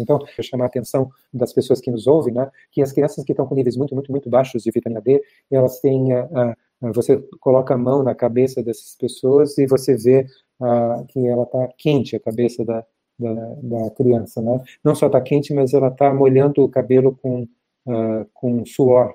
Então, eu a atenção das pessoas que nos ouvem, né, que as crianças que estão com níveis muito, muito, muito baixos de vitamina D, elas têm, uh, uh, você coloca a mão na cabeça dessas pessoas e você vê uh, que ela está quente, a cabeça da, da, da, criança, né? Não só está quente, mas ela está molhando o cabelo com, com suor.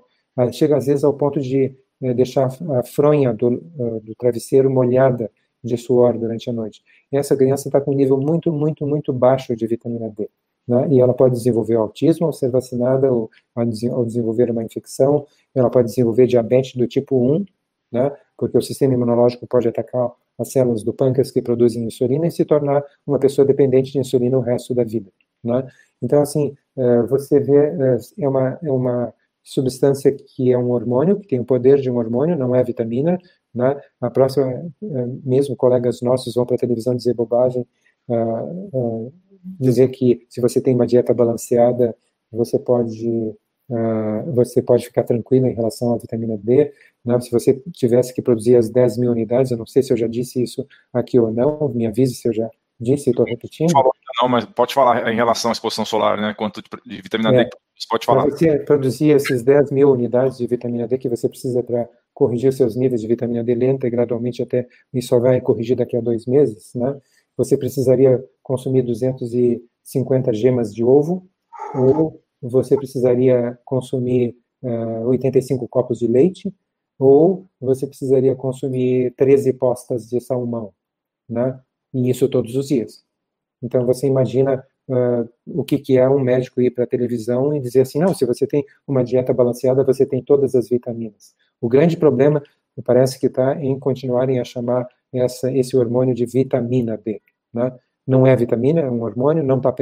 chega às vezes ao ponto de eh, deixar a fronha do, do travesseiro molhada de suor durante a noite. E essa criança está com um nível muito, muito, muito baixo de vitamina D. Né? E ela pode desenvolver autismo ao ser vacinada ou ao desenvolver uma infecção, ela pode desenvolver diabetes do tipo 1, né? porque o sistema imunológico pode atacar as células do pâncreas que produzem insulina e se tornar uma pessoa dependente de insulina o resto da vida. Né? Então, assim, eh, você vê, eh, é uma, é uma substância que é um hormônio, que tem o poder de um hormônio, não é vitamina, né? A próxima, eh, mesmo colegas nossos vão para a televisão dizer bobagem, uh, uh, dizer que se você tem uma dieta balanceada, você pode uh, você pode ficar tranquilo em relação à vitamina D. Né? Se você tivesse que produzir as 10 mil unidades, eu não sei se eu já disse isso aqui ou não, me avise se eu já disse, estou repetindo. Não, mas pode falar em relação à exposição solar, né? Quanto de vitamina é, D você pode falar. Você produzir esses 10 mil unidades de vitamina D que você precisa para corrigir seus níveis de vitamina D lenta e gradualmente até isso só vai corrigir daqui a dois meses, né? Você precisaria consumir 250 gemas de ovo ou você precisaria consumir uh, eh, 85 copos de leite ou você precisaria consumir 13 postas de salmão, né? E isso todos os dias. Então você imagina uh, o que, que é um médico ir para a televisão e dizer assim, não, se você tem uma dieta balanceada, você tem todas as vitaminas. O grande problema, parece que está em continuarem a chamar essa, esse hormônio de vitamina D. Né? Não é vitamina, é um hormônio, não tá,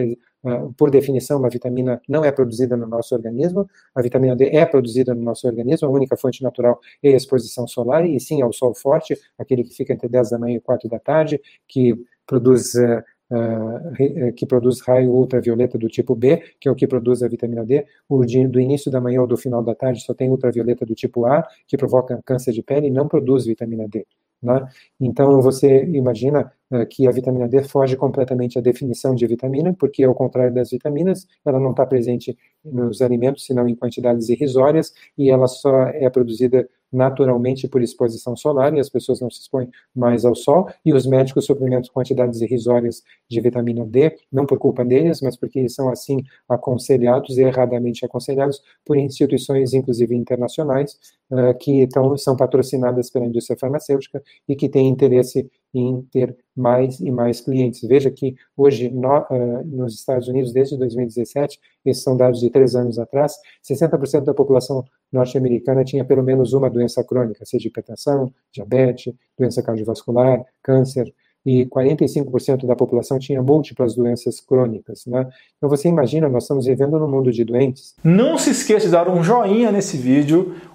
por definição, uma vitamina não é produzida no nosso organismo, a vitamina D é produzida no nosso organismo, a única fonte natural é a exposição solar, e sim ao sol forte, aquele que fica entre 10 da manhã e 4 da tarde, que produz uh, uh, que produz raio ultravioleta do tipo B, que é o que produz a vitamina D. O do início da manhã ou do final da tarde só tem ultravioleta do tipo A, que provoca câncer de pele e não produz vitamina D. Né? Então, você imagina uh, que a vitamina D foge completamente à definição de vitamina, porque, ao contrário das vitaminas, ela não está presente nos alimentos, senão em quantidades irrisórias, e ela só é produzida naturalmente por exposição solar, e as pessoas não se expõem mais ao sol, e os médicos suplementam quantidades irrisórias de vitamina D, não por culpa deles, mas porque eles são assim aconselhados e erradamente aconselhados por instituições, inclusive internacionais, uh, que então, são patrocinadas pela indústria farmacêutica e que têm interesse em ter mais e mais clientes. Veja que hoje, no, uh, nos Estados Unidos, desde 2017, esses são dados de três anos atrás, 60% da população norte-americana tinha pelo menos uma doença crônica, seja hipertensão, diabetes, doença cardiovascular, câncer, e 45% da população tinha múltiplas doenças crônicas. Né? Então você imagina, nós estamos vivendo num mundo de doentes. Não se esqueça de dar um joinha nesse vídeo,